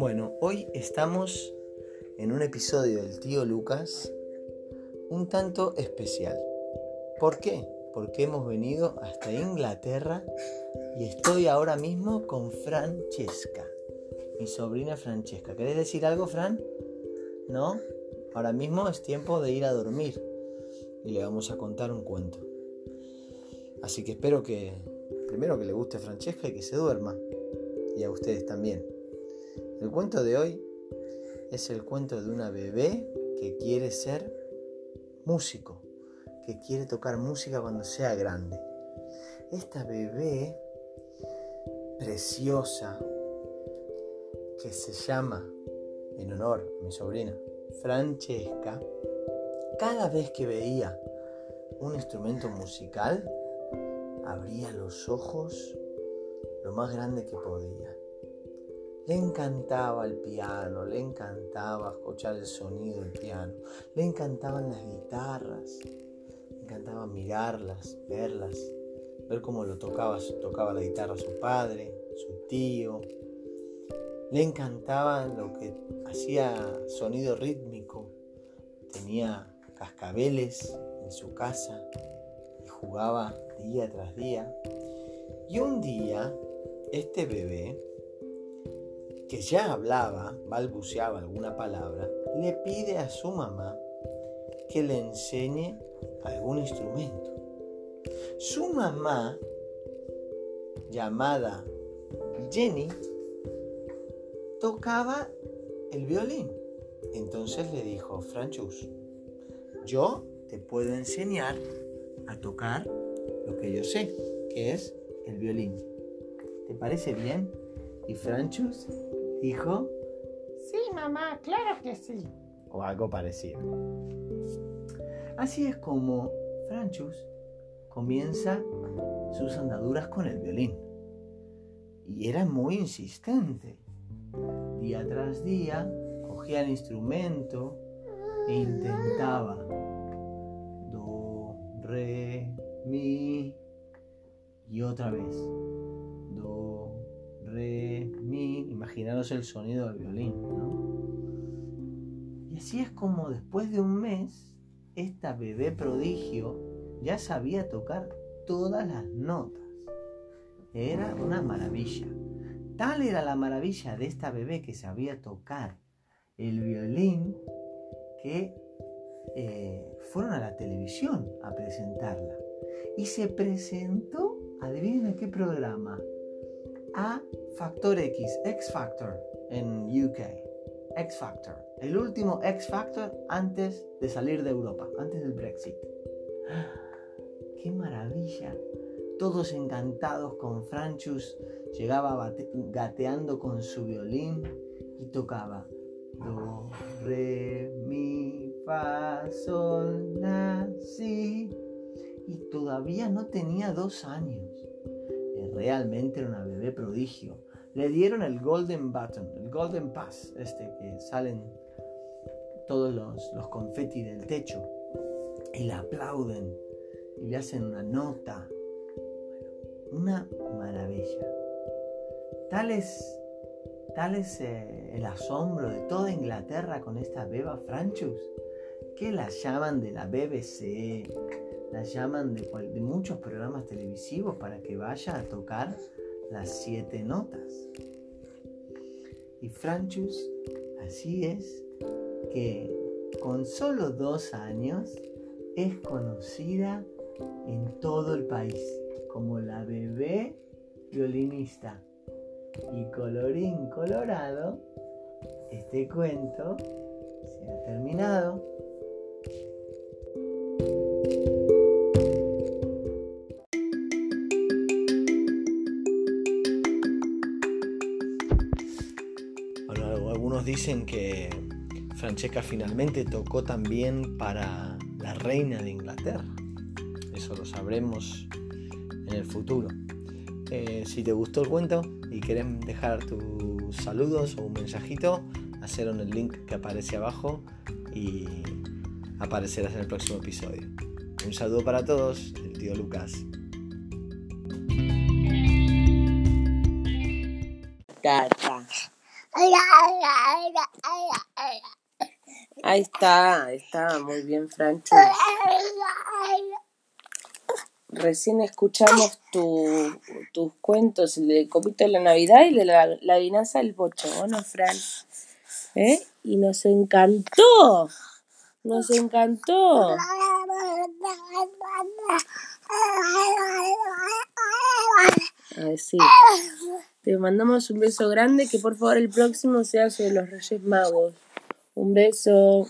Bueno, hoy estamos en un episodio del tío Lucas un tanto especial. ¿Por qué? Porque hemos venido hasta Inglaterra y estoy ahora mismo con Francesca, mi sobrina Francesca. ¿Querés decir algo, Fran? ¿No? Ahora mismo es tiempo de ir a dormir y le vamos a contar un cuento. Así que espero que, primero que le guste a Francesca y que se duerma, y a ustedes también. El cuento de hoy es el cuento de una bebé que quiere ser músico, que quiere tocar música cuando sea grande. Esta bebé preciosa que se llama, en honor a mi sobrina, Francesca, cada vez que veía un instrumento musical, abría los ojos lo más grande que podía. Le encantaba el piano, le encantaba escuchar el sonido del piano, le encantaban las guitarras, le encantaba mirarlas, verlas, ver cómo lo tocaba, tocaba la guitarra su padre, su tío. Le encantaba lo que hacía sonido rítmico. Tenía cascabeles en su casa y jugaba día tras día. Y un día, este bebé que ya hablaba, balbuceaba alguna palabra, le pide a su mamá que le enseñe algún instrumento. Su mamá, llamada Jenny, tocaba el violín. Entonces le dijo, Franchus, yo te puedo enseñar a tocar lo que yo sé, que es el violín. ¿Te parece bien? Y Franchus Dijo, sí, mamá, claro que sí. O algo parecido. Así es como Franchus comienza sus andaduras con el violín. Y era muy insistente. Día tras día cogía el instrumento e intentaba. Do, re, mi. Y otra vez. Do, re, mi, imaginaros el sonido del violín, Y así es como después de un mes, esta bebé prodigio ya sabía tocar todas las notas. Era una maravilla. Tal era la maravilla de esta bebé que sabía tocar el violín que eh, fueron a la televisión a presentarla. Y se presentó, adivinen qué programa, a Factor X, X Factor en UK. X Factor. El último X Factor antes de salir de Europa, antes del Brexit. ¡Qué maravilla! Todos encantados con Franchus. Llegaba gateando con su violín y tocaba Do, Re, Mi, Fa, Sol, La, Si. Y todavía no tenía dos años realmente era una bebé prodigio. Le dieron el Golden Button, el Golden Pass, este que salen todos los, los confetti del techo y la aplauden y le hacen una nota. una maravilla. Tal es, tal es eh, el asombro de toda Inglaterra con esta beba Franchus que la llaman de la BBC, la llaman de, muchos programas televisivos para que vaya a tocar las siete notas. Y Franchus, así es, que con solo dos años es conocida en todo el país como la bebé violinista. Y colorín colorado, este cuento se ha terminado. Dicen que Francesca finalmente tocó también para la reina de Inglaterra. Eso lo sabremos en el futuro. Eh, si te gustó el cuento y querés dejar tus saludos o un mensajito, hacerlo en el link que aparece abajo y aparecerás en el próximo episodio. Un saludo para todos, el tío Lucas. Ahí está, ahí está, muy bien, Franchu. Recién escuchamos tu- tus cuentos, el de Copito de la Navidad y de la, la del pocho, ¿o no, Fran? ¿Eh? Y nos encantó, nos encantó. Ay, sí. Te mandamos un beso grande, que por favor el próximo sea sobre los Reyes Magos. Un beso.